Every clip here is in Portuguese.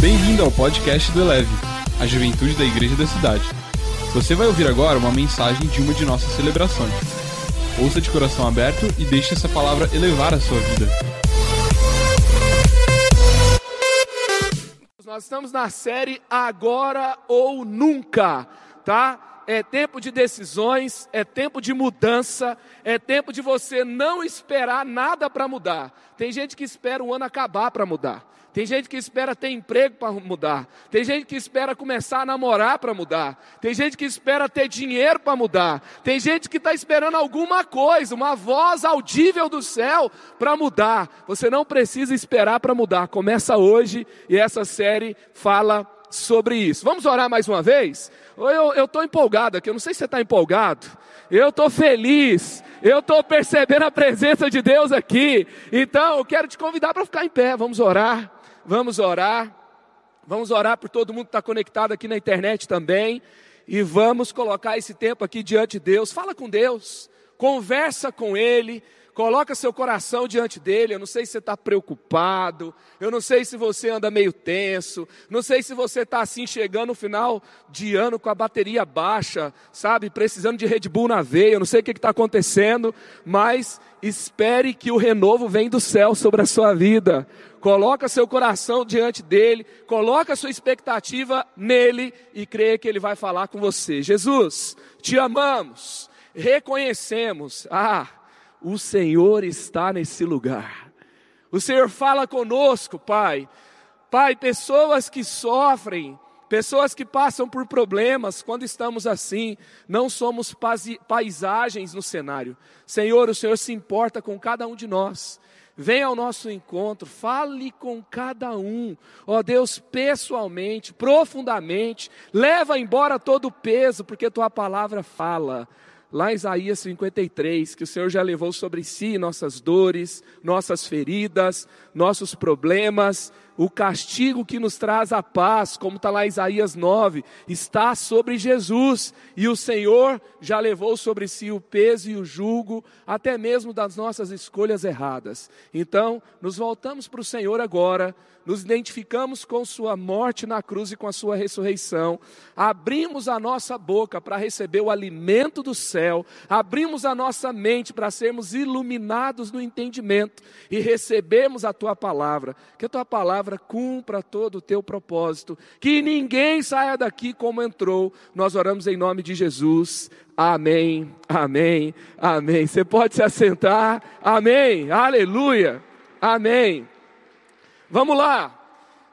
Bem-vindo ao podcast do Eleve, a juventude da igreja da cidade. Você vai ouvir agora uma mensagem de uma de nossas celebrações. Ouça de coração aberto e deixe essa palavra elevar a sua vida. Nós estamos na série Agora ou Nunca, tá? É tempo de decisões, é tempo de mudança, é tempo de você não esperar nada para mudar. Tem gente que espera o ano acabar para mudar. Tem gente que espera ter emprego para mudar. Tem gente que espera começar a namorar para mudar. Tem gente que espera ter dinheiro para mudar. Tem gente que está esperando alguma coisa, uma voz audível do céu para mudar. Você não precisa esperar para mudar. Começa hoje e essa série fala sobre isso. Vamos orar mais uma vez? Eu estou empolgado aqui, eu não sei se você está empolgado. Eu estou feliz, eu estou percebendo a presença de Deus aqui. Então, eu quero te convidar para ficar em pé. Vamos orar, vamos orar. Vamos orar por todo mundo que está conectado aqui na internet também. E vamos colocar esse tempo aqui diante de Deus. Fala com Deus, conversa com Ele Coloca seu coração diante dele. Eu não sei se você está preocupado, eu não sei se você anda meio tenso, não sei se você está assim chegando no final de ano com a bateria baixa, sabe, precisando de Red Bull na veia. Eu não sei o que está acontecendo, mas espere que o renovo vem do céu sobre a sua vida. Coloca seu coração diante dele, coloca sua expectativa nele e creia que ele vai falar com você. Jesus, te amamos, reconhecemos. Ah, o Senhor está nesse lugar. O Senhor fala conosco, Pai. Pai, pessoas que sofrem, pessoas que passam por problemas, quando estamos assim, não somos paisagens no cenário. Senhor, o Senhor se importa com cada um de nós. Venha ao nosso encontro, fale com cada um, ó Deus, pessoalmente, profundamente, leva embora todo o peso, porque tua palavra fala. Lá em Isaías 53, que o Senhor já levou sobre si nossas dores, nossas feridas, nossos problemas, o castigo que nos traz a paz, como está lá Isaías 9, está sobre Jesus, e o Senhor já levou sobre si o peso e o jugo, até mesmo das nossas escolhas erradas. Então, nos voltamos para o Senhor agora, nos identificamos com Sua morte na cruz e com a Sua ressurreição, abrimos a nossa boca para receber o alimento do céu, abrimos a nossa mente para sermos iluminados no entendimento e recebermos a Tua palavra, que a Tua palavra cumpra todo o Teu propósito, que ninguém saia daqui como entrou, nós oramos em nome de Jesus. Amém, amém, amém. Você pode se assentar, amém, aleluia, amém. Vamos lá.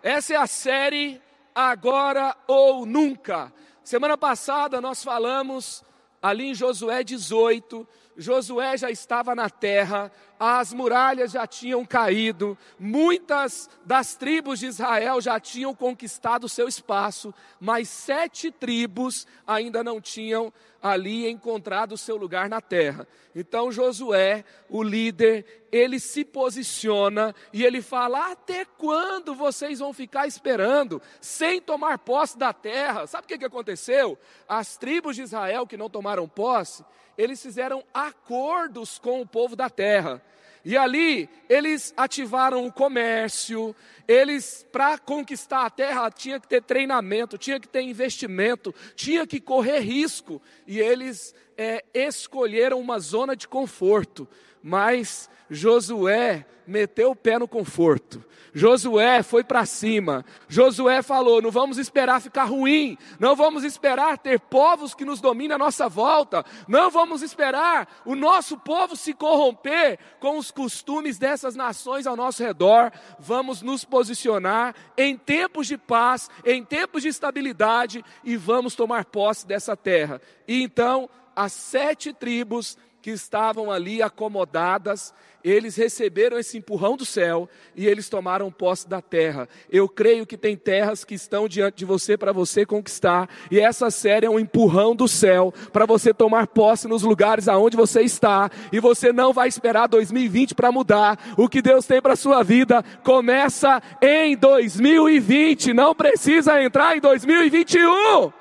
Essa é a série Agora ou Nunca. Semana passada nós falamos ali em Josué 18. Josué já estava na terra, as muralhas já tinham caído, muitas das tribos de Israel já tinham conquistado seu espaço, mas sete tribos ainda não tinham ali encontrado o seu lugar na terra. Então Josué, o líder, ele se posiciona e ele fala: Até quando vocês vão ficar esperando sem tomar posse da terra? Sabe o que, que aconteceu? As tribos de Israel que não tomaram posse, eles fizeram acordos com o povo da terra. E ali eles ativaram o comércio, eles, para conquistar a terra, tinha que ter treinamento, tinha que ter investimento, tinha que correr risco. E eles é, escolheram uma zona de conforto. Mas Josué meteu o pé no conforto. Josué foi para cima. Josué falou: não vamos esperar ficar ruim, não vamos esperar ter povos que nos dominem à nossa volta, não vamos esperar o nosso povo se corromper com os costumes dessas nações ao nosso redor. Vamos nos posicionar em tempos de paz, em tempos de estabilidade e vamos tomar posse dessa terra. E então, as sete tribos que estavam ali acomodadas, eles receberam esse empurrão do céu e eles tomaram posse da terra. Eu creio que tem terras que estão diante de você para você conquistar, e essa série é um empurrão do céu para você tomar posse nos lugares aonde você está, e você não vai esperar 2020 para mudar. O que Deus tem para sua vida começa em 2020, não precisa entrar em 2021.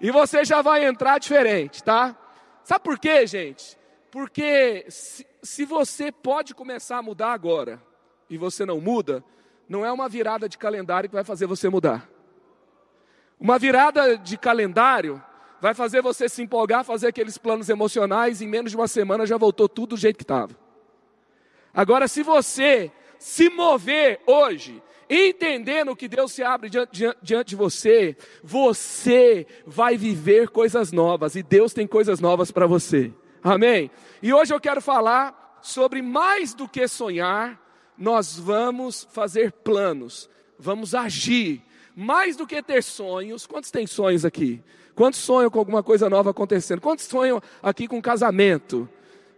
E você já vai entrar diferente, tá? Sabe por quê, gente? Porque se, se você pode começar a mudar agora e você não muda, não é uma virada de calendário que vai fazer você mudar. Uma virada de calendário vai fazer você se empolgar, fazer aqueles planos emocionais, e em menos de uma semana já voltou tudo do jeito que estava. Agora, se você se mover hoje, entendendo que Deus se abre diante, diante, de você, você vai viver coisas novas, e Deus tem coisas novas para você. Amém? E hoje eu quero falar sobre mais do que sonhar, nós vamos fazer planos, vamos agir. Mais do que ter sonhos, quantos têm sonhos aqui? Quantos sonham com alguma coisa nova acontecendo? Quantos sonham aqui com casamento?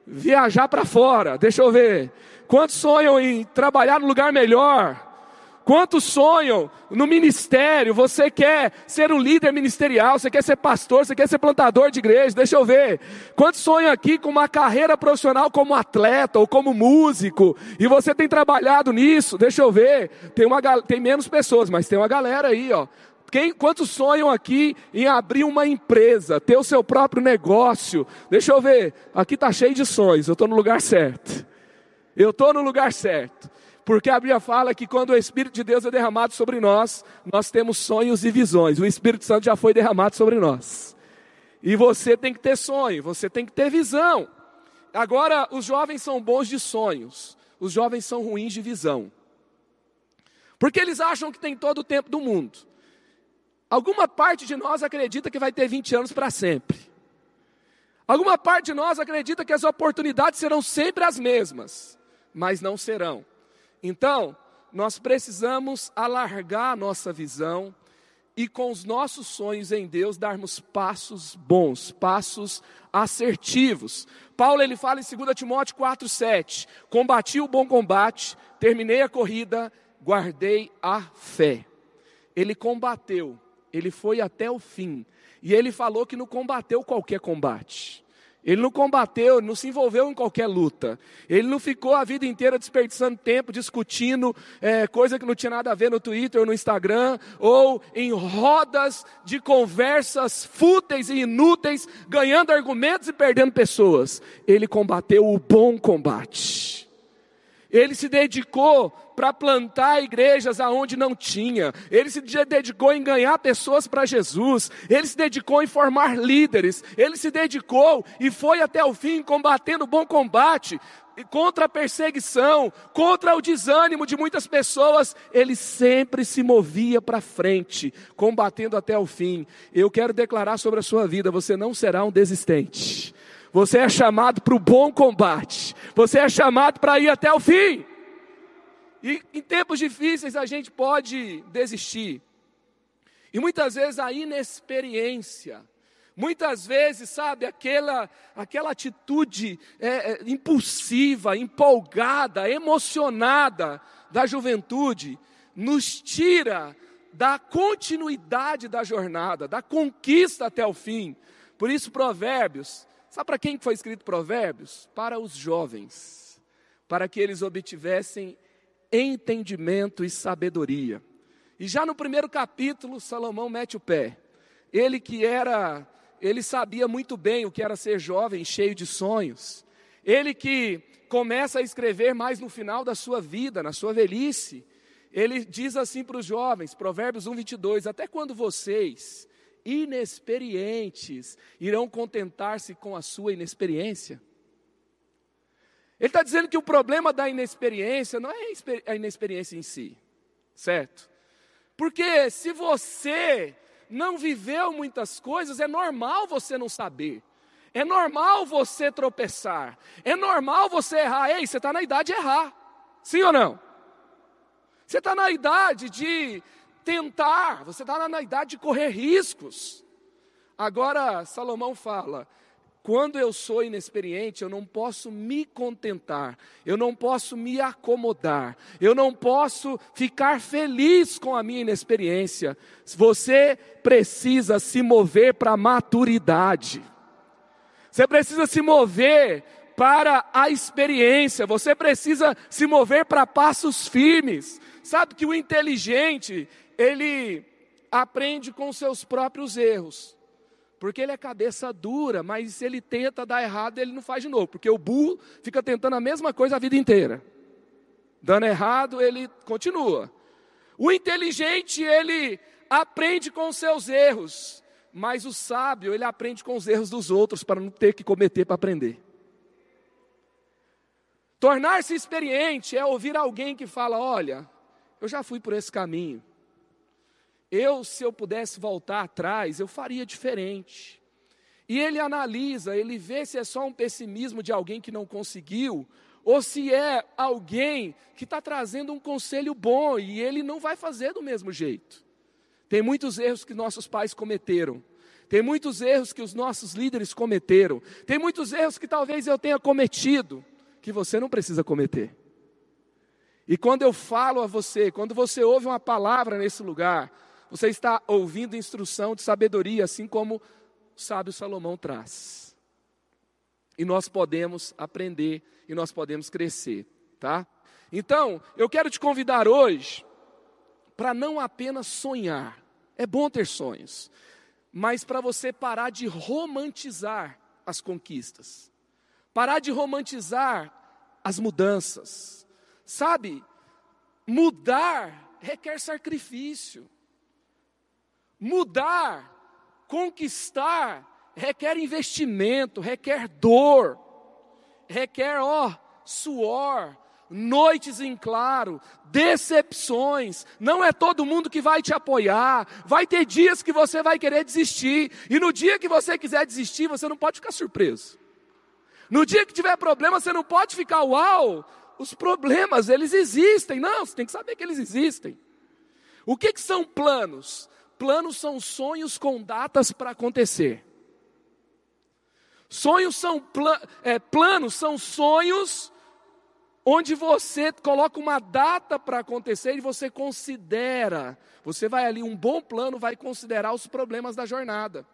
Viajar para fora, deixa eu ver. Quantos sonham em trabalhar no lugar melhor? Quantos sonham no ministério? Você quer ser um líder ministerial, você quer ser pastor, você quer ser plantador de igreja, deixa eu ver. Quantos sonham aqui com uma carreira profissional como atleta ou como músico? E você tem trabalhado nisso, deixa eu ver. Tem, uma, tem menos pessoas, mas tem uma galera aí, ó. Quem, quantos sonham aqui em abrir uma empresa, ter o seu próprio negócio? Deixa eu ver, aqui está cheio de sonhos, eu estou no lugar certo. Eu estou no lugar certo. Porque a Bíblia fala que quando o Espírito de Deus é derramado sobre nós, nós temos sonhos e visões. O Espírito Santo já foi derramado sobre nós. E você tem que ter sonho, você tem que ter visão. Agora, os jovens são bons de sonhos, os jovens são ruins de visão. Porque eles acham que tem todo o tempo do mundo. Alguma parte de nós acredita que vai ter 20 anos para sempre. Alguma parte de nós acredita que as oportunidades serão sempre as mesmas, mas não serão. Então, nós precisamos alargar a nossa visão e com os nossos sonhos em Deus darmos passos bons, passos assertivos. Paulo ele fala em 2 Timóteo 4:7, combati o bom combate, terminei a corrida, guardei a fé. Ele combateu, ele foi até o fim. E ele falou que não combateu qualquer combate. Ele não combateu, não se envolveu em qualquer luta. Ele não ficou a vida inteira desperdiçando tempo, discutindo é, coisa que não tinha nada a ver no Twitter ou no Instagram, ou em rodas de conversas fúteis e inúteis, ganhando argumentos e perdendo pessoas. Ele combateu o bom combate. Ele se dedicou para plantar igrejas aonde não tinha. Ele se dedicou em ganhar pessoas para Jesus. Ele se dedicou em formar líderes. Ele se dedicou e foi até o fim combatendo o bom combate contra a perseguição, contra o desânimo de muitas pessoas, ele sempre se movia para frente, combatendo até o fim. Eu quero declarar sobre a sua vida: você não será um desistente. Você é chamado para o bom combate. Você é chamado para ir até o fim. E em tempos difíceis a gente pode desistir. E muitas vezes a inexperiência, muitas vezes, sabe, aquela, aquela atitude é, é, impulsiva, empolgada, emocionada da juventude, nos tira da continuidade da jornada, da conquista até o fim. Por isso, Provérbios Sabe para quem foi escrito Provérbios? Para os jovens, para que eles obtivessem entendimento e sabedoria. E já no primeiro capítulo, Salomão mete o pé. Ele que era, ele sabia muito bem o que era ser jovem, cheio de sonhos. Ele que começa a escrever mais no final da sua vida, na sua velhice. Ele diz assim para os jovens, Provérbios 1, 22, até quando vocês, inexperientes irão contentar-se com a sua inexperiência. Ele está dizendo que o problema da inexperiência não é a inexperiência em si, certo? Porque se você não viveu muitas coisas, é normal você não saber. É normal você tropeçar. É normal você errar. Ei, você está na idade de errar. Sim ou não? Você está na idade de tentar, você está na idade de correr riscos. Agora, Salomão fala: quando eu sou inexperiente, eu não posso me contentar, eu não posso me acomodar, eu não posso ficar feliz com a minha inexperiência. Você precisa se mover para a maturidade, você precisa se mover para a experiência, você precisa se mover para passos firmes. Sabe que o inteligente, ele aprende com seus próprios erros. Porque ele é cabeça dura, mas se ele tenta dar errado, ele não faz de novo. Porque o burro fica tentando a mesma coisa a vida inteira. Dando errado, ele continua. O inteligente, ele aprende com os seus erros, mas o sábio, ele aprende com os erros dos outros para não ter que cometer para aprender. Tornar-se experiente é ouvir alguém que fala: Olha, eu já fui por esse caminho. Eu, se eu pudesse voltar atrás, eu faria diferente. E ele analisa, ele vê se é só um pessimismo de alguém que não conseguiu, ou se é alguém que está trazendo um conselho bom e ele não vai fazer do mesmo jeito. Tem muitos erros que nossos pais cometeram, tem muitos erros que os nossos líderes cometeram, tem muitos erros que talvez eu tenha cometido, que você não precisa cometer. E quando eu falo a você, quando você ouve uma palavra nesse lugar, você está ouvindo instrução de sabedoria, assim como o sábio Salomão traz. E nós podemos aprender e nós podemos crescer, tá? Então, eu quero te convidar hoje para não apenas sonhar. É bom ter sonhos, mas para você parar de romantizar as conquistas. Parar de romantizar as mudanças. Sabe? Mudar requer sacrifício. Mudar, conquistar, requer investimento, requer dor, requer, ó, suor, noites em claro, decepções. Não é todo mundo que vai te apoiar. Vai ter dias que você vai querer desistir. E no dia que você quiser desistir, você não pode ficar surpreso. No dia que tiver problema, você não pode ficar, uau, os problemas, eles existem. Não, você tem que saber que eles existem. O que, que são planos? Planos são sonhos com datas para acontecer. Sonhos são pla é, planos, são sonhos onde você coloca uma data para acontecer e você considera. Você vai ali, um bom plano vai considerar os problemas da jornada,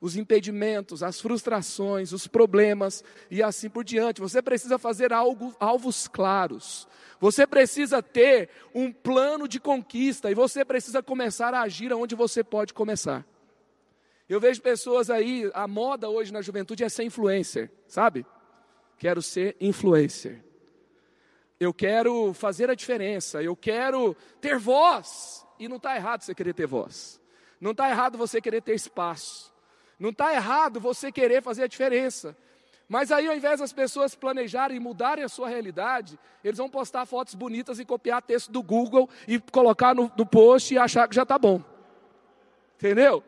os impedimentos, as frustrações, os problemas e assim por diante. Você precisa fazer algo, alvos claros. Você precisa ter um plano de conquista e você precisa começar a agir onde você pode começar. Eu vejo pessoas aí, a moda hoje na juventude é ser influencer, sabe? Quero ser influencer. Eu quero fazer a diferença, eu quero ter voz. E não está errado você querer ter voz. Não está errado você querer ter espaço. Não está errado você querer fazer a diferença. Mas aí, ao invés das pessoas planejarem e mudarem a sua realidade, eles vão postar fotos bonitas e copiar texto do Google e colocar no, no post e achar que já está bom. Entendeu?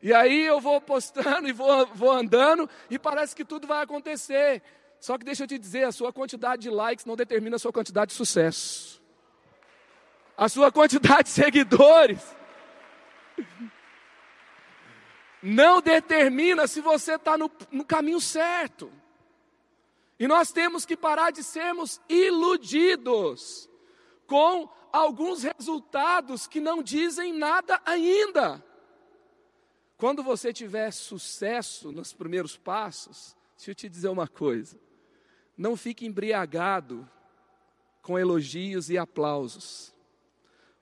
E aí eu vou postando e vou, vou andando e parece que tudo vai acontecer. Só que deixa eu te dizer, a sua quantidade de likes não determina a sua quantidade de sucesso. A sua quantidade de seguidores não determina se você está no, no caminho certo. E nós temos que parar de sermos iludidos com alguns resultados que não dizem nada ainda. Quando você tiver sucesso nos primeiros passos, deixa eu te dizer uma coisa: não fique embriagado com elogios e aplausos,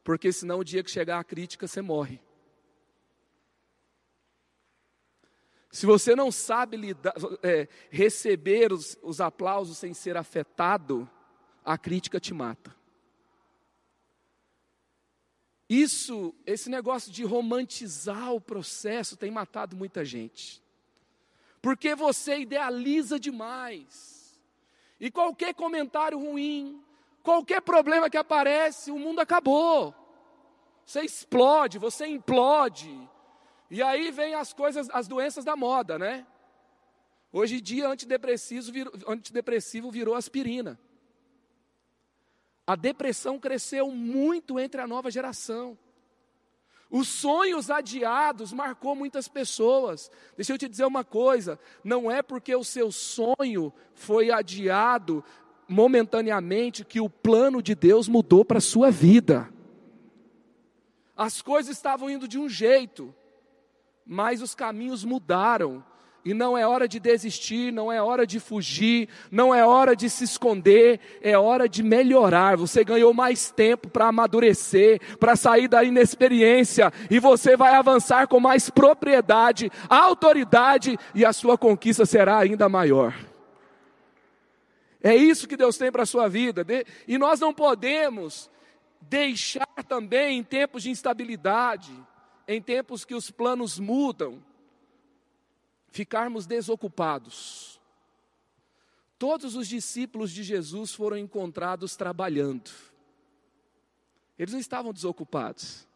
porque senão o dia que chegar a crítica você morre. Se você não sabe lidar, é, receber os, os aplausos sem ser afetado, a crítica te mata. Isso, esse negócio de romantizar o processo tem matado muita gente. Porque você idealiza demais. E qualquer comentário ruim, qualquer problema que aparece, o mundo acabou. Você explode, você implode. E aí vem as coisas, as doenças da moda, né? Hoje em dia, antidepressivo virou, antidepressivo virou aspirina. A depressão cresceu muito entre a nova geração. Os sonhos adiados marcou muitas pessoas. Deixa eu te dizer uma coisa: não é porque o seu sonho foi adiado momentaneamente que o plano de Deus mudou para a sua vida. As coisas estavam indo de um jeito, mas os caminhos mudaram. E não é hora de desistir, não é hora de fugir, não é hora de se esconder, é hora de melhorar. Você ganhou mais tempo para amadurecer, para sair da inexperiência, e você vai avançar com mais propriedade, autoridade, e a sua conquista será ainda maior. É isso que Deus tem para a sua vida, e nós não podemos deixar também em tempos de instabilidade, em tempos que os planos mudam, ficarmos desocupados. Todos os discípulos de Jesus foram encontrados trabalhando. Eles não estavam desocupados.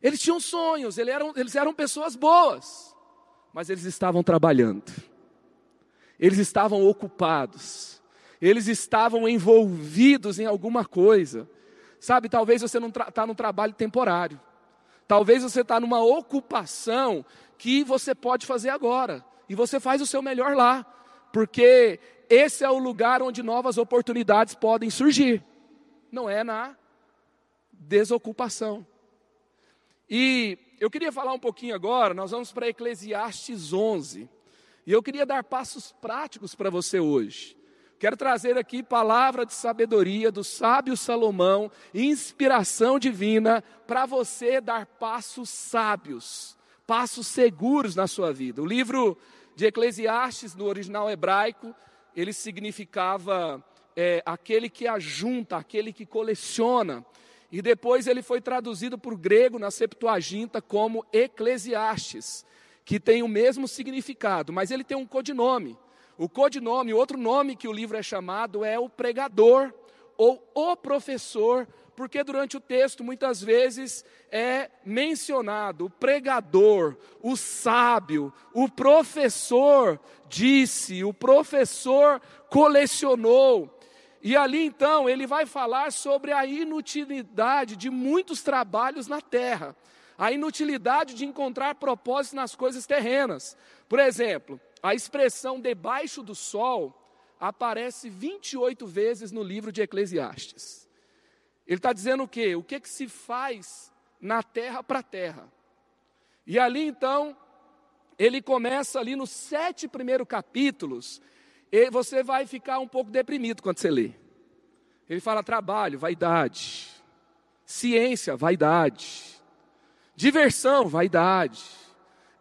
Eles tinham sonhos, eles eram, eles eram pessoas boas, mas eles estavam trabalhando. Eles estavam ocupados. Eles estavam envolvidos em alguma coisa. Sabe, talvez você não está num trabalho temporário. Talvez você está numa ocupação que você pode fazer agora. E você faz o seu melhor lá. Porque esse é o lugar onde novas oportunidades podem surgir. Não é na desocupação. E eu queria falar um pouquinho agora, nós vamos para Eclesiastes 11. E eu queria dar passos práticos para você hoje. Quero trazer aqui palavra de sabedoria do sábio Salomão, inspiração divina para você dar passos sábios, passos seguros na sua vida. O livro de Eclesiastes, no original hebraico, ele significava é, aquele que ajunta, aquele que coleciona. E depois ele foi traduzido para o grego na Septuaginta como Eclesiastes, que tem o mesmo significado, mas ele tem um codinome. O codinome, outro nome que o livro é chamado é o pregador ou o professor, porque durante o texto muitas vezes é mencionado o pregador, o sábio, o professor disse, o professor colecionou. E ali então ele vai falar sobre a inutilidade de muitos trabalhos na terra, a inutilidade de encontrar propósito nas coisas terrenas. Por exemplo, a expressão debaixo do sol aparece 28 vezes no livro de Eclesiastes. Ele está dizendo o quê? O que, que se faz na terra para a terra. E ali então, ele começa ali nos sete primeiros capítulos, e você vai ficar um pouco deprimido quando você lê. Ele fala trabalho, vaidade, ciência, vaidade, diversão, vaidade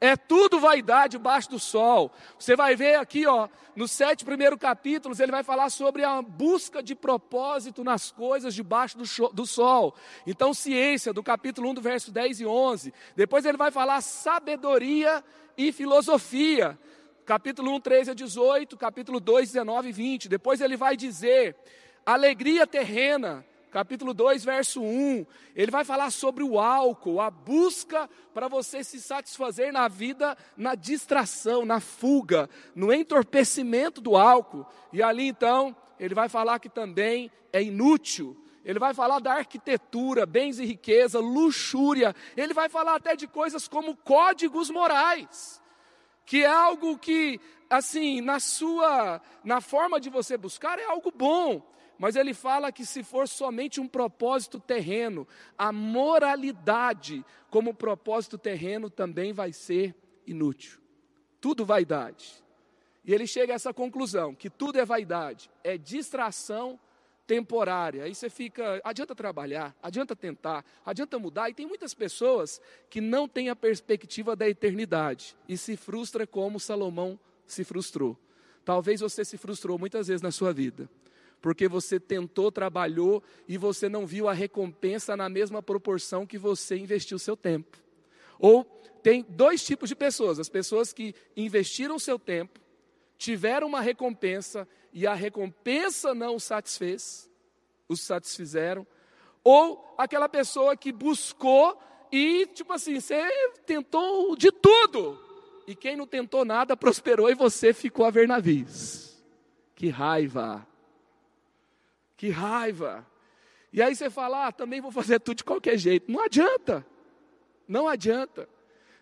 é tudo vaidade debaixo do sol. Você vai ver aqui, ó, nos sete primeiros capítulos, ele vai falar sobre a busca de propósito nas coisas debaixo do, sol. Então, ciência, do capítulo 1, do verso 10 e 11. Depois ele vai falar sabedoria e filosofia. Capítulo 1, 13 a 18, capítulo 2, 19 e 20. Depois ele vai dizer alegria terrena, capítulo 2, verso 1, ele vai falar sobre o álcool, a busca para você se satisfazer na vida, na distração, na fuga, no entorpecimento do álcool. E ali então, ele vai falar que também é inútil. Ele vai falar da arquitetura, bens e riqueza, luxúria. Ele vai falar até de coisas como códigos morais, que é algo que, assim, na sua, na forma de você buscar, é algo bom. Mas ele fala que se for somente um propósito terreno, a moralidade como propósito terreno também vai ser inútil. Tudo vaidade. E ele chega a essa conclusão, que tudo é vaidade, é distração temporária. Aí você fica, adianta trabalhar, adianta tentar, adianta mudar. E tem muitas pessoas que não têm a perspectiva da eternidade e se frustra como Salomão se frustrou. Talvez você se frustrou muitas vezes na sua vida porque você tentou, trabalhou e você não viu a recompensa na mesma proporção que você investiu seu tempo. Ou tem dois tipos de pessoas: as pessoas que investiram seu tempo, tiveram uma recompensa e a recompensa não os satisfez, os satisfizeram, ou aquela pessoa que buscou e, tipo assim, você tentou de tudo, e quem não tentou nada prosperou e você ficou a ver navios. Que raiva! Que raiva. E aí você fala, ah, também vou fazer tudo de qualquer jeito. Não adianta. Não adianta.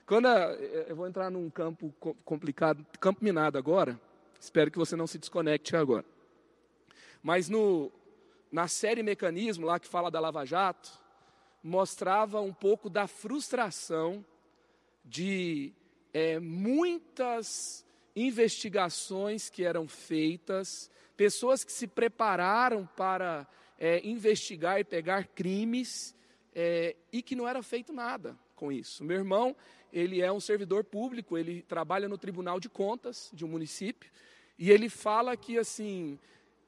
Quando a, eu vou entrar num campo complicado, campo minado agora. Espero que você não se desconecte agora. Mas no, na série Mecanismo, lá que fala da Lava Jato, mostrava um pouco da frustração de é, muitas investigações que eram feitas pessoas que se prepararam para é, investigar e pegar crimes é, e que não era feito nada com isso. Meu irmão, ele é um servidor público, ele trabalha no Tribunal de Contas de um município e ele fala que assim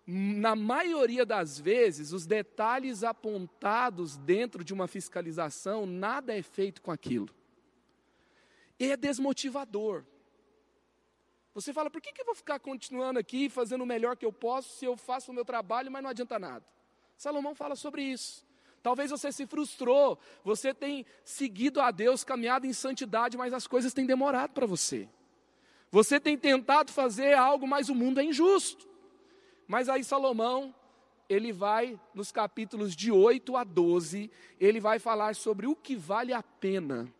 na maioria das vezes, os detalhes apontados dentro de uma fiscalização, nada é feito com aquilo. E é desmotivador. Você fala, por que, que eu vou ficar continuando aqui fazendo o melhor que eu posso se eu faço o meu trabalho, mas não adianta nada? Salomão fala sobre isso. Talvez você se frustrou, você tem seguido a Deus, caminhado em santidade, mas as coisas têm demorado para você. Você tem tentado fazer algo, mas o mundo é injusto. Mas aí Salomão, ele vai, nos capítulos de 8 a 12, ele vai falar sobre o que vale a pena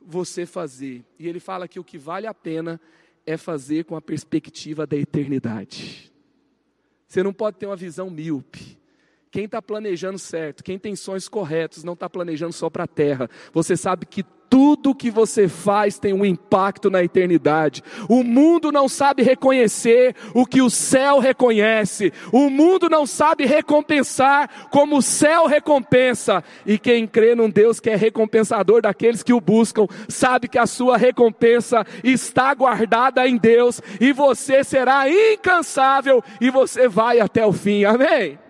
você fazer. E ele fala que o que vale a pena fazer com a perspectiva da eternidade. Você não pode ter uma visão míope. Quem está planejando certo, quem tem sonhos corretos, não está planejando só para a terra. Você sabe que tudo que você faz tem um impacto na eternidade. O mundo não sabe reconhecer o que o céu reconhece. O mundo não sabe recompensar como o céu recompensa. E quem crê num Deus que é recompensador daqueles que o buscam, sabe que a sua recompensa está guardada em Deus e você será incansável e você vai até o fim. Amém.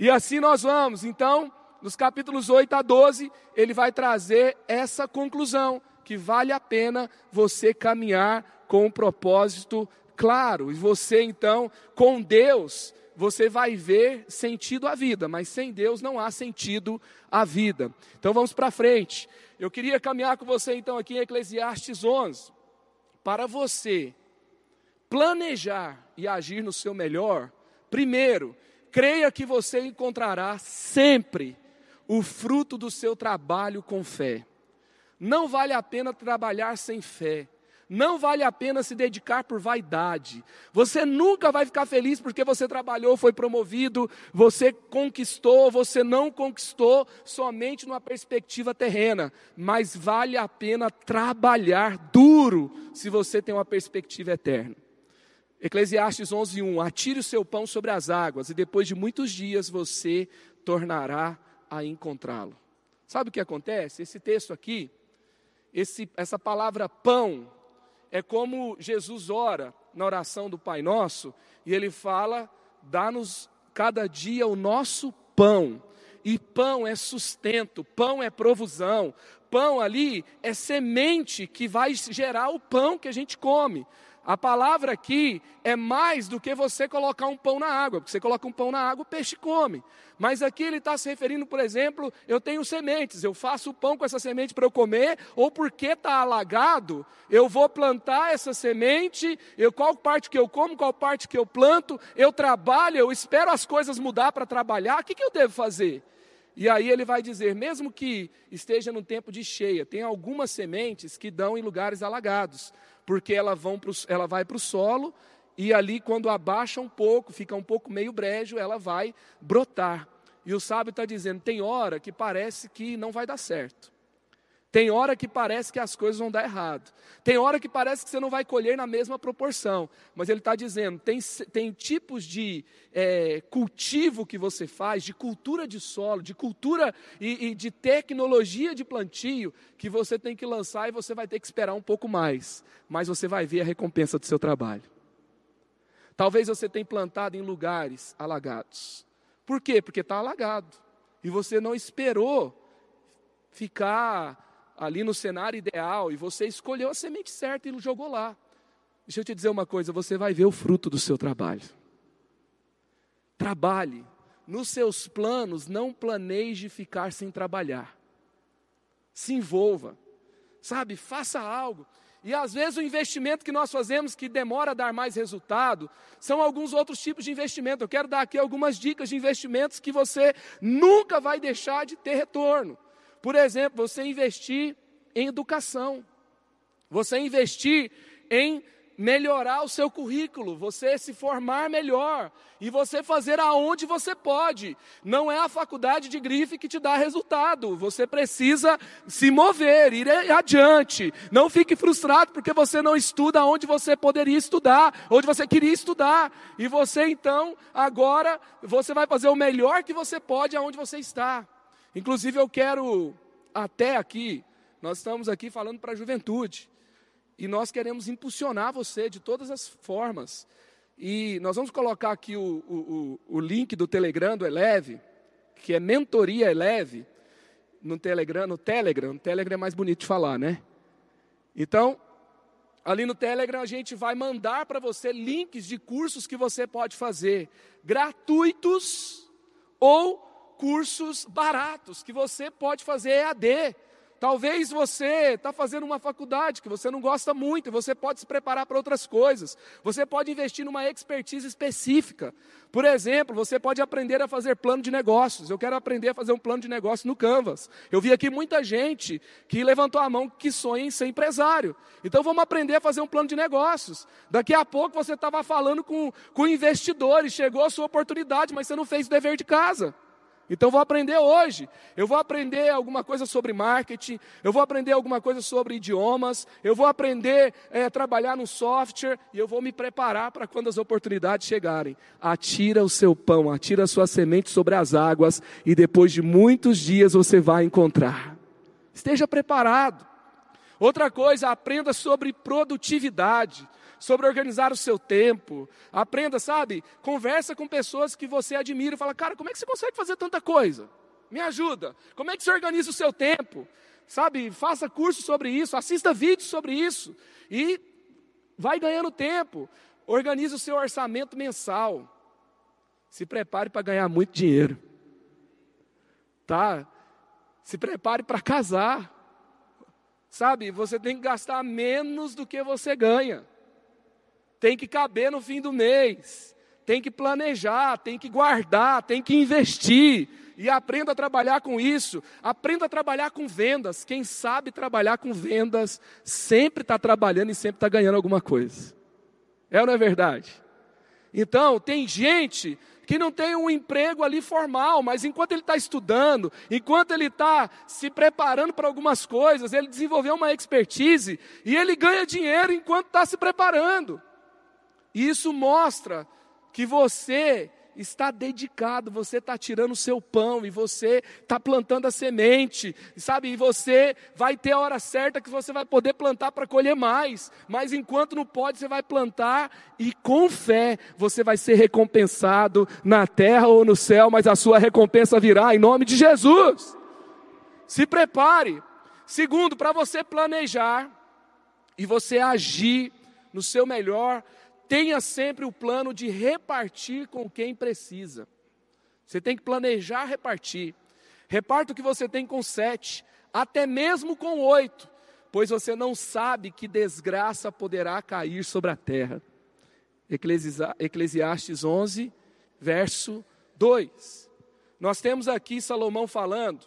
E assim nós vamos. Então, nos capítulos 8 a 12, ele vai trazer essa conclusão: que vale a pena você caminhar com um propósito claro. E você, então, com Deus, você vai ver sentido à vida, mas sem Deus não há sentido à vida. Então vamos para frente. Eu queria caminhar com você então aqui em Eclesiastes 11. Para você planejar e agir no seu melhor, primeiro, creia que você encontrará sempre o fruto do seu trabalho com fé. Não vale a pena trabalhar sem fé. Não vale a pena se dedicar por vaidade. Você nunca vai ficar feliz porque você trabalhou, foi promovido, você conquistou, você não conquistou somente numa perspectiva terrena. Mas vale a pena trabalhar duro se você tem uma perspectiva eterna. Eclesiastes 11:1 Atire o seu pão sobre as águas e depois de muitos dias você tornará a encontrá-lo. Sabe o que acontece? Esse texto aqui, esse, essa palavra pão, é como Jesus ora na oração do Pai Nosso, e ele fala: dá-nos cada dia o nosso pão. E pão é sustento, pão é provusão, pão ali é semente que vai gerar o pão que a gente come. A palavra aqui é mais do que você colocar um pão na água, porque você coloca um pão na água, o peixe come. Mas aqui ele está se referindo, por exemplo, eu tenho sementes, eu faço o pão com essa semente para eu comer, ou porque está alagado, eu vou plantar essa semente, eu, qual parte que eu como, qual parte que eu planto, eu trabalho, eu espero as coisas mudar para trabalhar, o que, que eu devo fazer? E aí ele vai dizer, mesmo que esteja no tempo de cheia, tem algumas sementes que dão em lugares alagados porque ela, vão pro, ela vai para o solo e ali, quando abaixa um pouco, fica um pouco meio brejo, ela vai brotar. E o sábio está dizendo: tem hora que parece que não vai dar certo. Tem hora que parece que as coisas vão dar errado. Tem hora que parece que você não vai colher na mesma proporção. Mas ele está dizendo: tem, tem tipos de é, cultivo que você faz, de cultura de solo, de cultura e, e de tecnologia de plantio, que você tem que lançar e você vai ter que esperar um pouco mais. Mas você vai ver a recompensa do seu trabalho. Talvez você tenha plantado em lugares alagados. Por quê? Porque está alagado. E você não esperou ficar ali no cenário ideal e você escolheu a semente certa e jogou lá. Deixa eu te dizer uma coisa: você vai ver o fruto do seu trabalho. Trabalhe. Nos seus planos, não planeje ficar sem trabalhar. Se envolva. Sabe, faça algo. E às vezes o investimento que nós fazemos que demora a dar mais resultado, são alguns outros tipos de investimento. Eu quero dar aqui algumas dicas de investimentos que você nunca vai deixar de ter retorno. Por exemplo, você investir em educação, você investir em melhorar o seu currículo, você se formar melhor e você fazer aonde você pode. Não é a faculdade de grife que te dá resultado. Você precisa se mover, ir adiante. Não fique frustrado porque você não estuda onde você poderia estudar, onde você queria estudar. E você então, agora, você vai fazer o melhor que você pode aonde você está. Inclusive, eu quero, até aqui, nós estamos aqui falando para a juventude, e nós queremos impulsionar você de todas as formas. E nós vamos colocar aqui o, o, o link do Telegram do Eleve, que é Mentoria Eleve, no Telegram, no Telegram. No Telegram é mais bonito de falar, né? Então, ali no Telegram a gente vai mandar para você links de cursos que você pode fazer, gratuitos ou cursos baratos, que você pode fazer EAD. Talvez você está fazendo uma faculdade que você não gosta muito você pode se preparar para outras coisas. Você pode investir numa expertise específica. Por exemplo, você pode aprender a fazer plano de negócios. Eu quero aprender a fazer um plano de negócio no Canvas. Eu vi aqui muita gente que levantou a mão que sonha em ser empresário. Então vamos aprender a fazer um plano de negócios. Daqui a pouco você estava falando com, com investidores, chegou a sua oportunidade, mas você não fez o dever de casa. Então vou aprender hoje. Eu vou aprender alguma coisa sobre marketing, eu vou aprender alguma coisa sobre idiomas, eu vou aprender é, a trabalhar no software e eu vou me preparar para quando as oportunidades chegarem. Atira o seu pão, atira a sua semente sobre as águas e depois de muitos dias você vai encontrar. Esteja preparado. Outra coisa, aprenda sobre produtividade sobre organizar o seu tempo. Aprenda, sabe? Conversa com pessoas que você admira e fala: "Cara, como é que você consegue fazer tanta coisa? Me ajuda. Como é que você organiza o seu tempo?" Sabe? Faça curso sobre isso, assista vídeos sobre isso e vai ganhando tempo. Organize o seu orçamento mensal. Se prepare para ganhar muito dinheiro. Tá? Se prepare para casar. Sabe, você tem que gastar menos do que você ganha tem que caber no fim do mês, tem que planejar, tem que guardar, tem que investir. E aprenda a trabalhar com isso. Aprenda a trabalhar com vendas. Quem sabe trabalhar com vendas sempre está trabalhando e sempre está ganhando alguma coisa. É ou não é verdade? Então, tem gente que não tem um emprego ali formal, mas enquanto ele está estudando, enquanto ele está se preparando para algumas coisas, ele desenvolveu uma expertise e ele ganha dinheiro enquanto está se preparando. Isso mostra que você está dedicado, você está tirando o seu pão e você está plantando a semente, sabe? E você vai ter a hora certa que você vai poder plantar para colher mais, mas enquanto não pode, você vai plantar e com fé você vai ser recompensado na terra ou no céu, mas a sua recompensa virá em nome de Jesus. Se prepare. Segundo, para você planejar e você agir no seu melhor tenha sempre o plano de repartir com quem precisa. Você tem que planejar repartir. Reparta o que você tem com sete, até mesmo com oito, pois você não sabe que desgraça poderá cair sobre a terra. Eclesiastes 11, verso 2. Nós temos aqui Salomão falando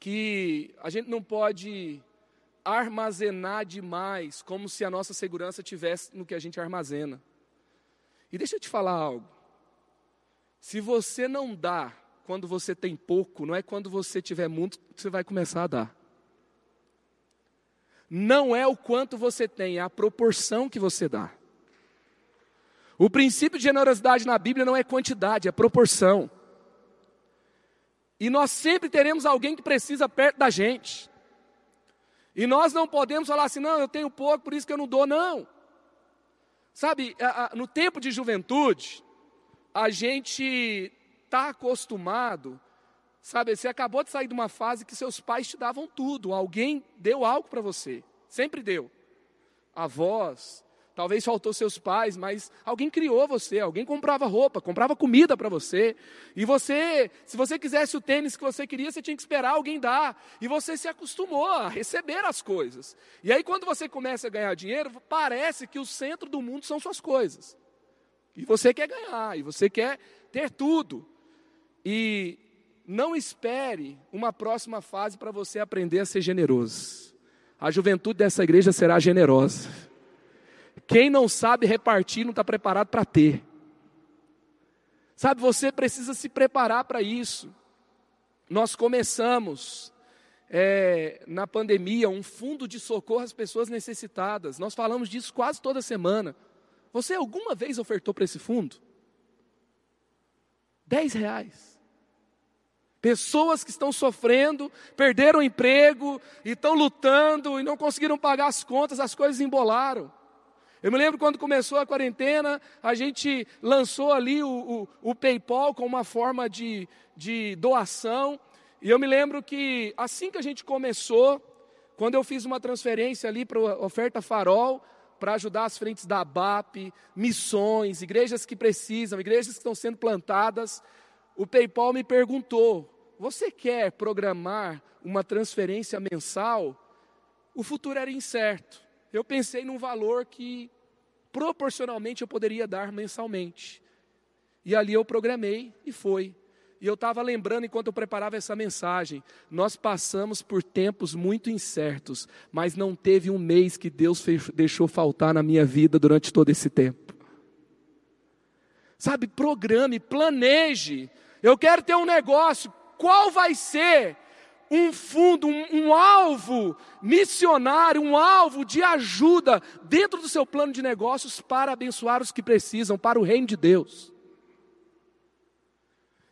que a gente não pode armazenar demais, como se a nossa segurança tivesse no que a gente armazena. E deixa eu te falar algo. Se você não dá quando você tem pouco, não é quando você tiver muito que você vai começar a dar. Não é o quanto você tem, é a proporção que você dá. O princípio de generosidade na Bíblia não é quantidade, é proporção. E nós sempre teremos alguém que precisa perto da gente. E nós não podemos falar assim, não, eu tenho pouco, por isso que eu não dou, não. Sabe, no tempo de juventude, a gente está acostumado, sabe, você acabou de sair de uma fase que seus pais te davam tudo, alguém deu algo para você, sempre deu. Avós, Talvez faltou seus pais, mas alguém criou você, alguém comprava roupa, comprava comida para você. E você, se você quisesse o tênis que você queria, você tinha que esperar alguém dar. E você se acostumou a receber as coisas. E aí quando você começa a ganhar dinheiro, parece que o centro do mundo são suas coisas. E você quer ganhar, e você quer ter tudo. E não espere uma próxima fase para você aprender a ser generoso. A juventude dessa igreja será generosa. Quem não sabe repartir não está preparado para ter. Sabe, você precisa se preparar para isso. Nós começamos é, na pandemia um fundo de socorro às pessoas necessitadas. Nós falamos disso quase toda semana. Você alguma vez ofertou para esse fundo? Dez reais. Pessoas que estão sofrendo, perderam o emprego e estão lutando e não conseguiram pagar as contas, as coisas embolaram. Eu me lembro quando começou a quarentena, a gente lançou ali o, o, o PayPal como uma forma de, de doação. E eu me lembro que assim que a gente começou, quando eu fiz uma transferência ali para a oferta Farol, para ajudar as frentes da ABAP, missões, igrejas que precisam, igrejas que estão sendo plantadas, o PayPal me perguntou: você quer programar uma transferência mensal? O futuro era incerto. Eu pensei num valor que proporcionalmente eu poderia dar mensalmente. E ali eu programei e foi. E eu estava lembrando enquanto eu preparava essa mensagem, nós passamos por tempos muito incertos, mas não teve um mês que Deus fez, deixou faltar na minha vida durante todo esse tempo. Sabe, programe, planeje. Eu quero ter um negócio, qual vai ser um fundo, um, um, alvo missionário, um alvo de ajuda dentro do seu plano de negócios para abençoar os que precisam, para o reino de Deus.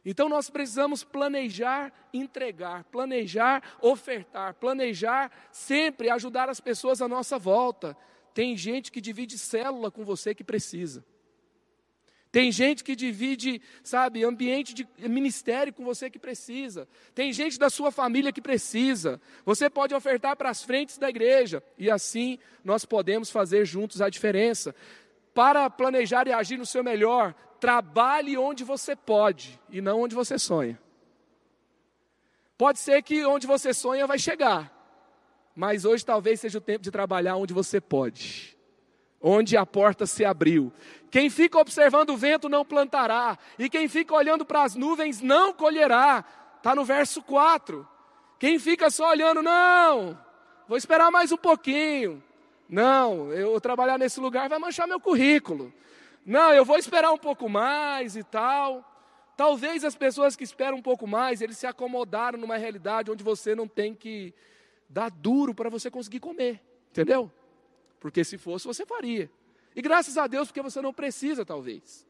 Então nós precisamos planejar, entregar, planejar, ofertar, planejar sempre ajudar as pessoas à nossa volta. Tem gente que divide célula com você que precisa. Tem gente que divide, sabe, ambiente de ministério com você que precisa. Tem gente da sua família que precisa. Você pode ofertar para as frentes da igreja. E assim nós podemos fazer juntos a diferença. Para planejar e agir no seu melhor, trabalhe onde você pode e não onde você sonha. Pode ser que onde você sonha vai chegar, mas hoje talvez seja o tempo de trabalhar onde você pode, onde a porta se abriu. Quem fica observando o vento não plantará, e quem fica olhando para as nuvens não colherá. Está no verso 4. Quem fica só olhando, não, vou esperar mais um pouquinho. Não, eu trabalhar nesse lugar vai manchar meu currículo. Não, eu vou esperar um pouco mais e tal. Talvez as pessoas que esperam um pouco mais, eles se acomodaram numa realidade onde você não tem que dar duro para você conseguir comer, entendeu? Porque se fosse, você faria. E graças a Deus, porque você não precisa, talvez.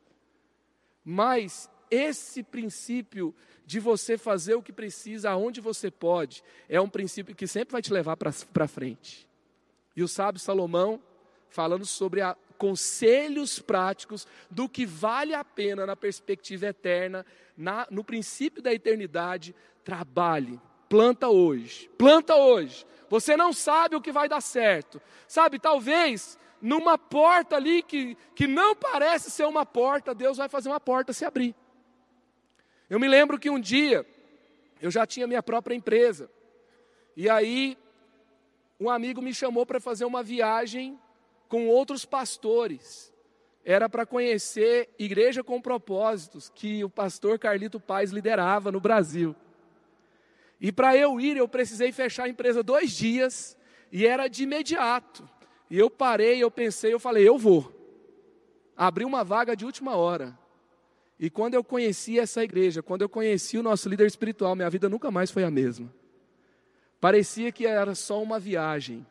Mas esse princípio de você fazer o que precisa, aonde você pode, é um princípio que sempre vai te levar para frente. E o sábio Salomão, falando sobre a conselhos práticos do que vale a pena na perspectiva eterna, na, no princípio da eternidade. Trabalhe, planta hoje, planta hoje. Você não sabe o que vai dar certo, sabe? Talvez numa porta ali que, que não parece ser uma porta, Deus vai fazer uma porta se abrir. Eu me lembro que um dia eu já tinha minha própria empresa, e aí um amigo me chamou para fazer uma viagem com outros pastores. Era para conhecer Igreja com Propósitos, que o pastor Carlito Paz liderava no Brasil. E para eu ir, eu precisei fechar a empresa dois dias, e era de imediato. E eu parei, eu pensei, eu falei, eu vou. Abri uma vaga de última hora. E quando eu conheci essa igreja, quando eu conheci o nosso líder espiritual, minha vida nunca mais foi a mesma. Parecia que era só uma viagem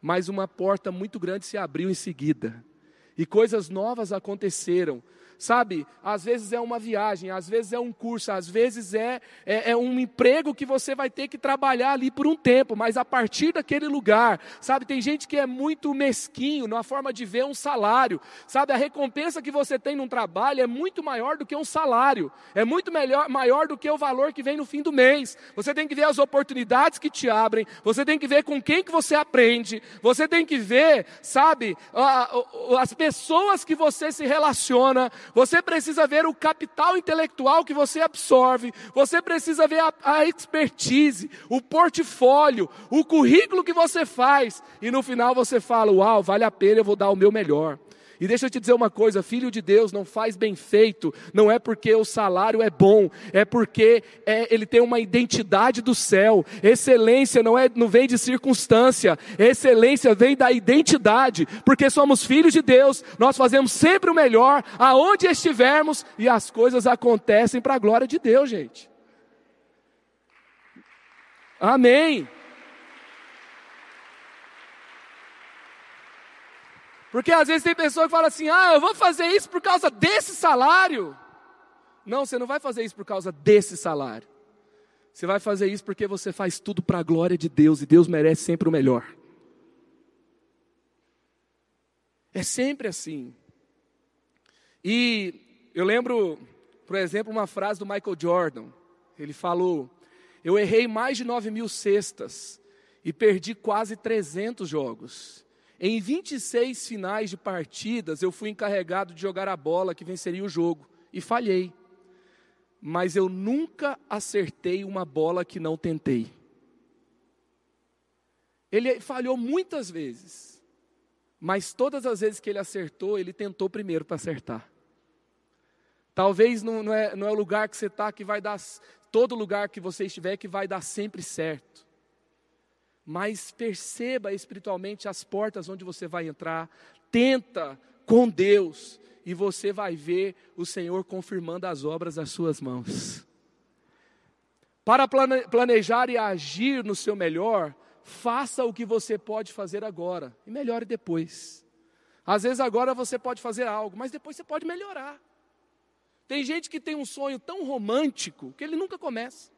mas uma porta muito grande se abriu em seguida. E coisas novas aconteceram. Sabe, às vezes é uma viagem, às vezes é um curso, às vezes é, é, é, um emprego que você vai ter que trabalhar ali por um tempo, mas a partir daquele lugar, sabe, tem gente que é muito mesquinho na forma de ver um salário, sabe, a recompensa que você tem num trabalho é muito maior do que um salário, é muito melhor, maior do que o valor que vem no fim do mês. Você tem que ver as oportunidades que te abrem, você tem que ver com quem que você aprende, você tem que ver, sabe, as pessoas que você se relaciona, você precisa ver o capital intelectual que você absorve, você precisa ver a, a expertise, o portfólio, o currículo que você faz, e no final você fala: Uau, vale a pena, eu vou dar o meu melhor. E deixa eu te dizer uma coisa: filho de Deus não faz bem feito, não é porque o salário é bom, é porque é, ele tem uma identidade do céu. Excelência não, é, não vem de circunstância, excelência vem da identidade, porque somos filhos de Deus, nós fazemos sempre o melhor, aonde estivermos, e as coisas acontecem para a glória de Deus, gente. Amém. Porque às vezes tem pessoa que fala assim: ah, eu vou fazer isso por causa desse salário. Não, você não vai fazer isso por causa desse salário. Você vai fazer isso porque você faz tudo para a glória de Deus e Deus merece sempre o melhor. É sempre assim. E eu lembro, por exemplo, uma frase do Michael Jordan. Ele falou: Eu errei mais de 9 mil cestas e perdi quase 300 jogos. Em 26 finais de partidas, eu fui encarregado de jogar a bola que venceria o jogo e falhei. Mas eu nunca acertei uma bola que não tentei. Ele falhou muitas vezes, mas todas as vezes que ele acertou, ele tentou primeiro para acertar. Talvez não, não, é, não é o lugar que você está que vai dar, todo lugar que você estiver que vai dar sempre certo. Mas perceba espiritualmente as portas onde você vai entrar, tenta com Deus, e você vai ver o Senhor confirmando as obras das suas mãos. Para planejar e agir no seu melhor, faça o que você pode fazer agora e melhore depois. Às vezes agora você pode fazer algo, mas depois você pode melhorar. Tem gente que tem um sonho tão romântico que ele nunca começa.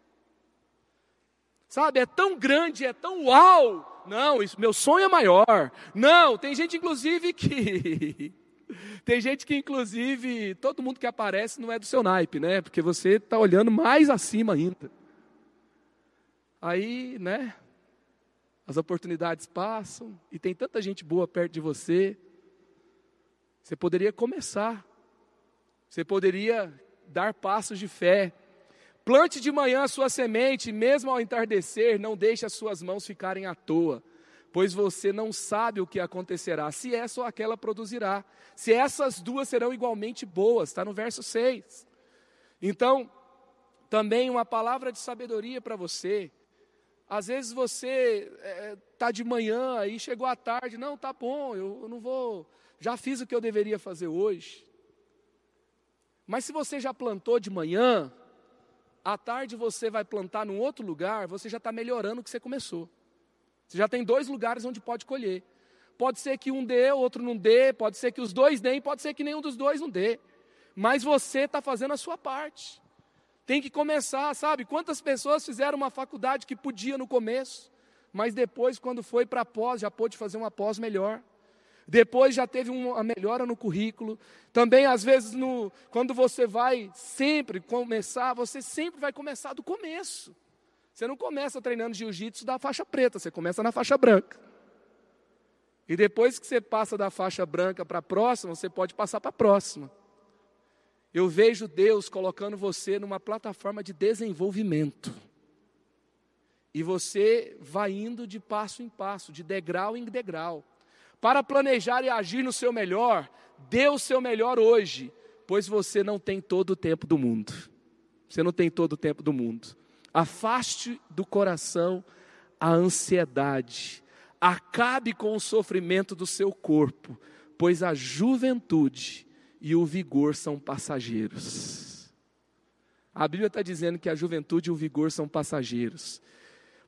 Sabe, é tão grande, é tão uau. Não, isso, meu sonho é maior. Não, tem gente inclusive que tem gente que inclusive todo mundo que aparece não é do seu naipe, né? Porque você está olhando mais acima ainda. Aí, né? as oportunidades passam e tem tanta gente boa perto de você. Você poderia começar, você poderia dar passos de fé. Plante de manhã a sua semente, mesmo ao entardecer, não deixe as suas mãos ficarem à toa, pois você não sabe o que acontecerá, se essa ou aquela produzirá, se essas duas serão igualmente boas, está no verso 6. Então, também uma palavra de sabedoria para você, às vezes você está é, de manhã, aí chegou à tarde, não, tá bom, eu, eu não vou, já fiz o que eu deveria fazer hoje. Mas se você já plantou de manhã, à tarde você vai plantar num outro lugar, você já está melhorando o que você começou. Você já tem dois lugares onde pode colher. Pode ser que um dê, outro não dê, pode ser que os dois deem, pode ser que nenhum dos dois não dê. Mas você está fazendo a sua parte. Tem que começar, sabe? Quantas pessoas fizeram uma faculdade que podia no começo, mas depois, quando foi para pós, já pôde fazer uma pós melhor. Depois já teve uma melhora no currículo. Também, às vezes, no, quando você vai sempre começar, você sempre vai começar do começo. Você não começa treinando jiu-jitsu da faixa preta, você começa na faixa branca. E depois que você passa da faixa branca para a próxima, você pode passar para a próxima. Eu vejo Deus colocando você numa plataforma de desenvolvimento. E você vai indo de passo em passo, de degrau em degrau. Para planejar e agir no seu melhor, dê o seu melhor hoje, pois você não tem todo o tempo do mundo. Você não tem todo o tempo do mundo. Afaste do coração a ansiedade. Acabe com o sofrimento do seu corpo, pois a juventude e o vigor são passageiros. A Bíblia está dizendo que a juventude e o vigor são passageiros.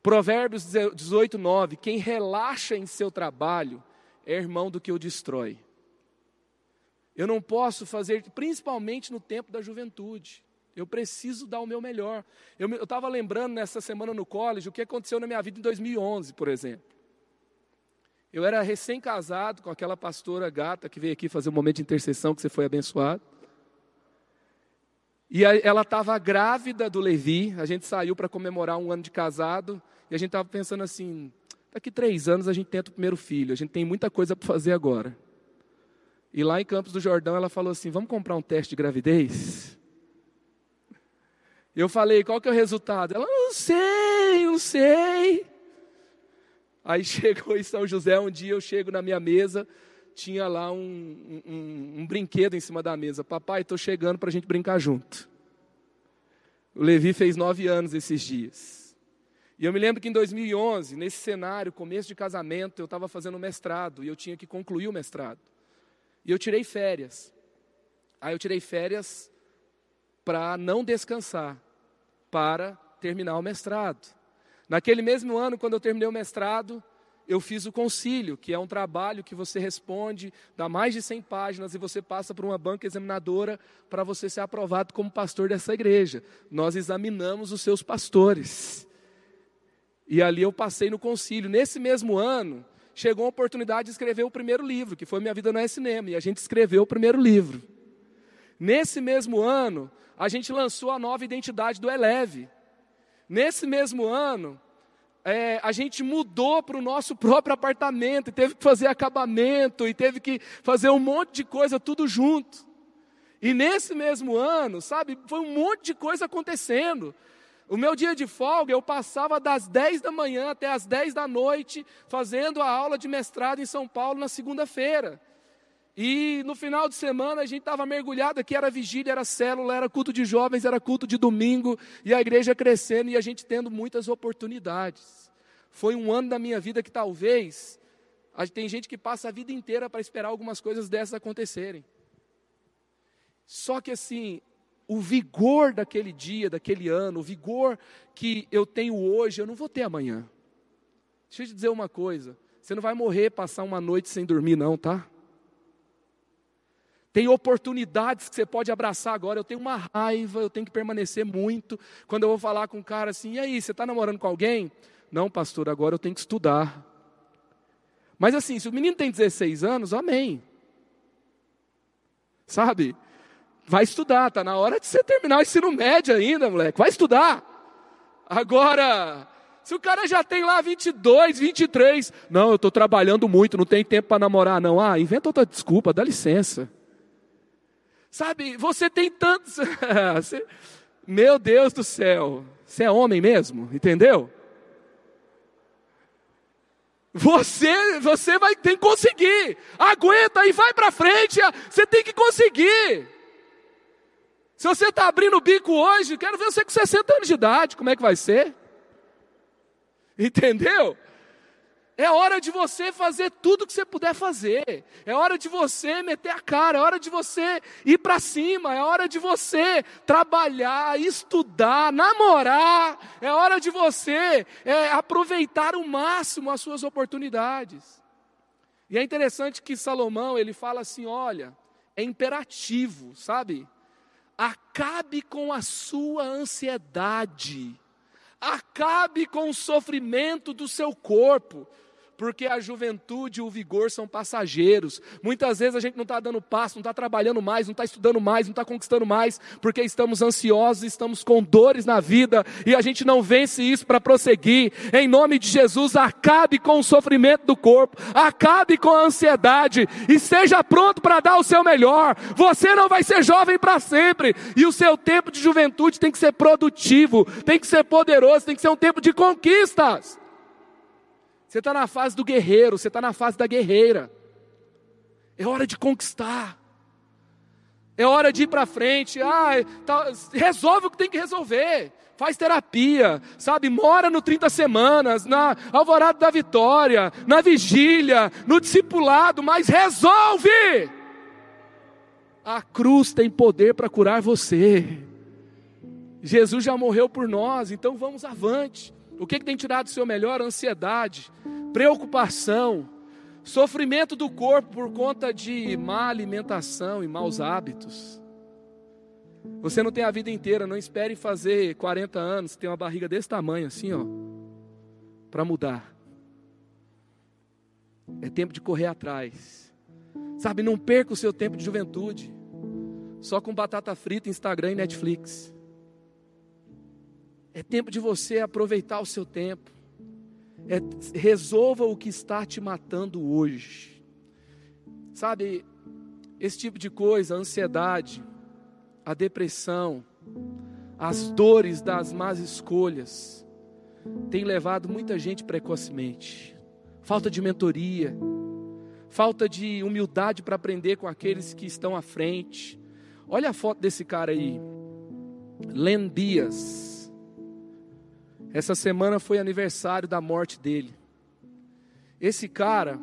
Provérbios 18, 9: Quem relaxa em seu trabalho é irmão do que o destrói. Eu não posso fazer, principalmente no tempo da juventude. Eu preciso dar o meu melhor. Eu estava lembrando nessa semana no college o que aconteceu na minha vida em 2011, por exemplo. Eu era recém-casado com aquela pastora gata que veio aqui fazer um momento de intercessão que você foi abençoado. E ela estava grávida do Levi, a gente saiu para comemorar um ano de casado, e a gente estava pensando assim: daqui três anos a gente tenta o primeiro filho, a gente tem muita coisa para fazer agora. E lá em Campos do Jordão ela falou assim: vamos comprar um teste de gravidez? Eu falei: qual que é o resultado? Ela: não sei, não sei. Aí chegou em São José, um dia eu chego na minha mesa, tinha lá um, um, um brinquedo em cima da mesa. Papai, estou chegando para a gente brincar junto. O Levi fez nove anos esses dias. E eu me lembro que em 2011, nesse cenário, começo de casamento, eu estava fazendo mestrado e eu tinha que concluir o mestrado. E eu tirei férias. Aí eu tirei férias para não descansar, para terminar o mestrado. Naquele mesmo ano, quando eu terminei o mestrado, eu fiz o concílio, que é um trabalho que você responde, dá mais de 100 páginas e você passa por uma banca examinadora para você ser aprovado como pastor dessa igreja. Nós examinamos os seus pastores. E ali eu passei no concílio. Nesse mesmo ano, chegou a oportunidade de escrever o primeiro livro, que foi Minha Vida Não é Cinema, e a gente escreveu o primeiro livro. Nesse mesmo ano, a gente lançou a nova identidade do Eleve. Nesse mesmo ano, é, a gente mudou para o nosso próprio apartamento, e teve que fazer acabamento, e teve que fazer um monte de coisa tudo junto. E nesse mesmo ano, sabe, foi um monte de coisa acontecendo. O meu dia de folga, eu passava das 10 da manhã até as 10 da noite, fazendo a aula de mestrado em São Paulo na segunda-feira. E no final de semana a gente estava mergulhado aqui, era vigília, era célula, era culto de jovens, era culto de domingo, e a igreja crescendo e a gente tendo muitas oportunidades. Foi um ano da minha vida que talvez, tem gente que passa a vida inteira para esperar algumas coisas dessas acontecerem. Só que assim, o vigor daquele dia, daquele ano, o vigor que eu tenho hoje, eu não vou ter amanhã. Deixa eu te dizer uma coisa: você não vai morrer passar uma noite sem dormir, não, tá? Tem oportunidades que você pode abraçar agora. Eu tenho uma raiva, eu tenho que permanecer muito. Quando eu vou falar com um cara assim, e aí, você está namorando com alguém? Não, pastor, agora eu tenho que estudar. Mas assim, se o menino tem 16 anos, amém. Sabe? Vai estudar, está na hora de você terminar o ensino médio ainda, moleque. Vai estudar. Agora, se o cara já tem lá 22, 23, não, eu estou trabalhando muito, não tem tempo para namorar, não. Ah, inventa outra desculpa, dá licença. Sabe, você tem tantos. Meu Deus do céu, você é homem mesmo, entendeu? Você, você vai ter que conseguir. Aguenta e vai para frente. Você tem que conseguir. Se você está abrindo o bico hoje, quero ver você com 60 anos de idade, como é que vai ser? Entendeu? É hora de você fazer tudo que você puder fazer. É hora de você meter a cara, é hora de você ir para cima, é hora de você trabalhar, estudar, namorar. É hora de você é, aproveitar o máximo as suas oportunidades. E é interessante que Salomão, ele fala assim, olha, é imperativo, sabe? Acabe com a sua ansiedade. Acabe com o sofrimento do seu corpo porque a juventude e o vigor são passageiros. Muitas vezes a gente não está dando passo, não está trabalhando mais, não está estudando mais, não está conquistando mais, porque estamos ansiosos, estamos com dores na vida e a gente não vence isso para prosseguir. Em nome de Jesus, acabe com o sofrimento do corpo, acabe com a ansiedade e esteja pronto para dar o seu melhor. Você não vai ser jovem para sempre e o seu tempo de juventude tem que ser produtivo, tem que ser poderoso, tem que ser um tempo de conquistas. Você está na fase do guerreiro, você está na fase da guerreira. É hora de conquistar. É hora de ir para frente. Ah, tá, resolve o que tem que resolver. Faz terapia, sabe? Mora no 30 semanas, na alvorada da vitória, na vigília, no discipulado, mas resolve! A cruz tem poder para curar você. Jesus já morreu por nós, então vamos avante. O que, que tem tirado o seu melhor? Ansiedade, preocupação, sofrimento do corpo por conta de má alimentação e maus hábitos. Você não tem a vida inteira, não espere fazer 40 anos, ter uma barriga desse tamanho assim, ó, para mudar. É tempo de correr atrás. Sabe, não perca o seu tempo de juventude só com batata frita, Instagram e Netflix. É tempo de você aproveitar o seu tempo. É, resolva o que está te matando hoje. Sabe, esse tipo de coisa, a ansiedade, a depressão, as dores das más escolhas, tem levado muita gente precocemente. Falta de mentoria, falta de humildade para aprender com aqueles que estão à frente. Olha a foto desse cara aí, Len Dias. Essa semana foi aniversário da morte dele. Esse cara,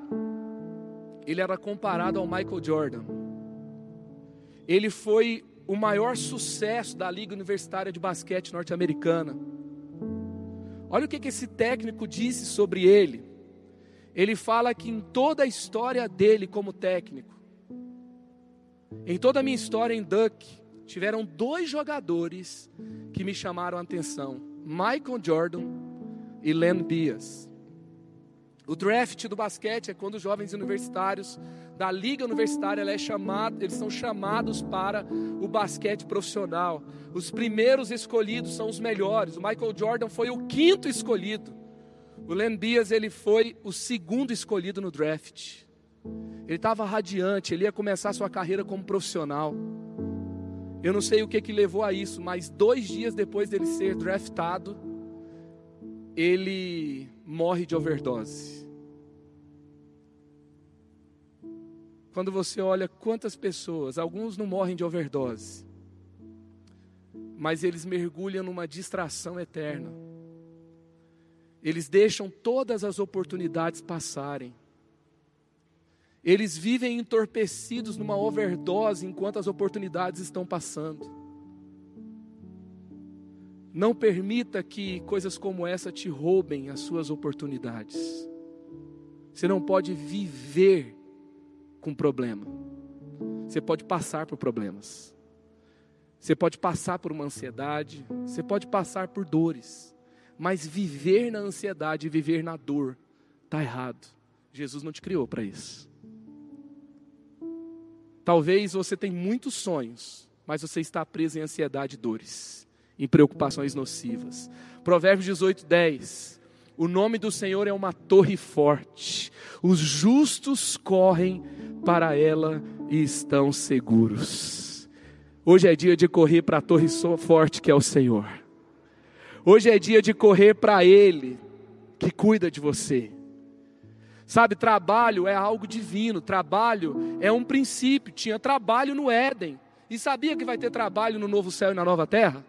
ele era comparado ao Michael Jordan. Ele foi o maior sucesso da Liga Universitária de Basquete norte-americana. Olha o que, que esse técnico disse sobre ele. Ele fala que em toda a história dele como técnico, em toda a minha história em Duck, tiveram dois jogadores que me chamaram a atenção. Michael Jordan e Len Bias. O draft do basquete é quando os jovens universitários da liga universitária é chamado, eles são chamados para o basquete profissional. Os primeiros escolhidos são os melhores. O Michael Jordan foi o quinto escolhido. O Len Bias ele foi o segundo escolhido no draft. Ele estava radiante, ele ia começar sua carreira como profissional. Eu não sei o que, que levou a isso, mas dois dias depois dele ser draftado, ele morre de overdose. Quando você olha quantas pessoas, alguns não morrem de overdose, mas eles mergulham numa distração eterna. Eles deixam todas as oportunidades passarem. Eles vivem entorpecidos numa overdose enquanto as oportunidades estão passando. Não permita que coisas como essa te roubem as suas oportunidades. Você não pode viver com problema. Você pode passar por problemas. Você pode passar por uma ansiedade, você pode passar por dores, mas viver na ansiedade viver na dor está errado. Jesus não te criou para isso. Talvez você tenha muitos sonhos, mas você está preso em ansiedade e dores, em preocupações nocivas. Provérbios 18, 10. O nome do Senhor é uma torre forte, os justos correm para ela e estão seguros. Hoje é dia de correr para a torre forte que é o Senhor. Hoje é dia de correr para Ele, que cuida de você. Sabe, trabalho é algo divino, trabalho é um princípio. Tinha trabalho no Éden. E sabia que vai ter trabalho no novo céu e na nova terra?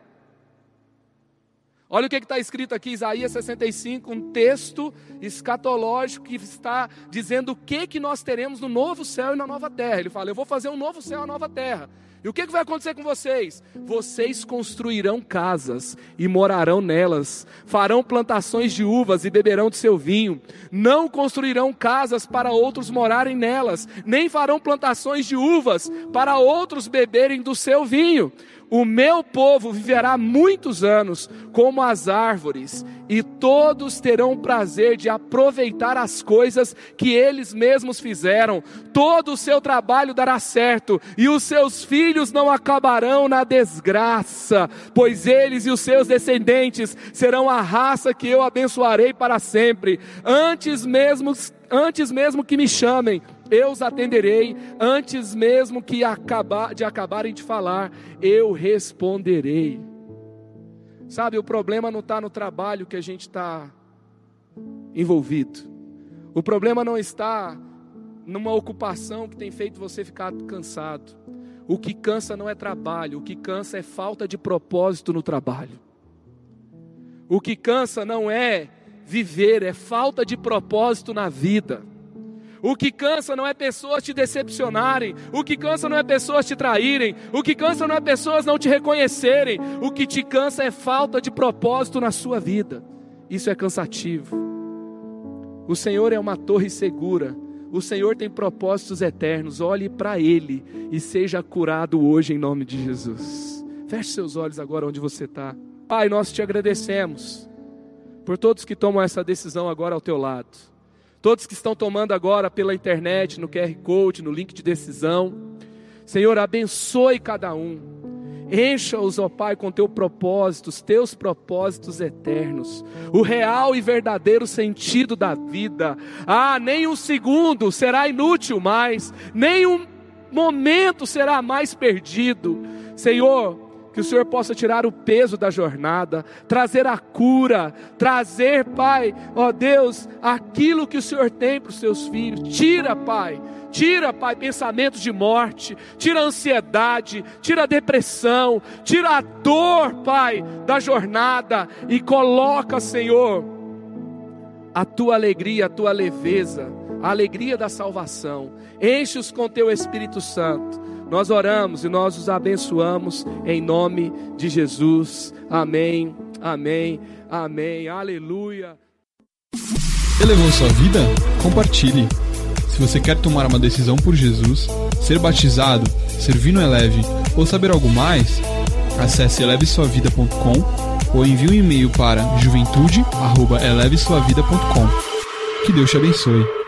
Olha o que está escrito aqui, Isaías 65, um texto escatológico que está dizendo o que, que nós teremos no novo céu e na nova terra. Ele fala: Eu vou fazer um novo céu e uma nova terra. E o que, que vai acontecer com vocês? Vocês construirão casas e morarão nelas, farão plantações de uvas e beberão de seu vinho. Não construirão casas para outros morarem nelas, nem farão plantações de uvas para outros beberem do seu vinho o meu povo viverá muitos anos como as árvores, e todos terão prazer de aproveitar as coisas que eles mesmos fizeram. Todo o seu trabalho dará certo, e os seus filhos não acabarão na desgraça, pois eles e os seus descendentes serão a raça que eu abençoarei para sempre. Antes mesmo, antes mesmo que me chamem, eu os atenderei antes mesmo que acabar, de acabarem de falar, eu responderei. Sabe, o problema não está no trabalho que a gente está envolvido. O problema não está numa ocupação que tem feito você ficar cansado. O que cansa não é trabalho, o que cansa é falta de propósito no trabalho. O que cansa não é viver, é falta de propósito na vida. O que cansa não é pessoas te decepcionarem. O que cansa não é pessoas te traírem. O que cansa não é pessoas não te reconhecerem. O que te cansa é falta de propósito na sua vida. Isso é cansativo. O Senhor é uma torre segura. O Senhor tem propósitos eternos. Olhe para Ele e seja curado hoje em nome de Jesus. Feche seus olhos agora onde você está. Pai, nós te agradecemos por todos que tomam essa decisão agora ao teu lado. Todos que estão tomando agora pela internet, no QR Code, no link de decisão. Senhor, abençoe cada um. Encha-os, ó Pai, com teu propósito, os teus propósitos eternos, o real e verdadeiro sentido da vida. Ah, nem um segundo será inútil mais, nem um momento será mais perdido. Senhor, que o Senhor possa tirar o peso da jornada, trazer a cura, trazer, Pai, ó Deus, aquilo que o Senhor tem para os seus filhos. Tira, Pai, tira, Pai, pensamentos de morte, tira a ansiedade, tira a depressão, tira a dor, Pai, da jornada e coloca, Senhor, a tua alegria, a tua leveza, a alegria da salvação. Enche-os com teu Espírito Santo nós oramos e nós os abençoamos em nome de Jesus. Amém, amém, amém. Aleluia. Elevou sua vida? Compartilhe. Se você quer tomar uma decisão por Jesus, ser batizado, servir no Eleve ou saber algo mais, acesse elevesuavida.com ou envie um e-mail para juventude@elevesuavida.com. Que Deus te abençoe.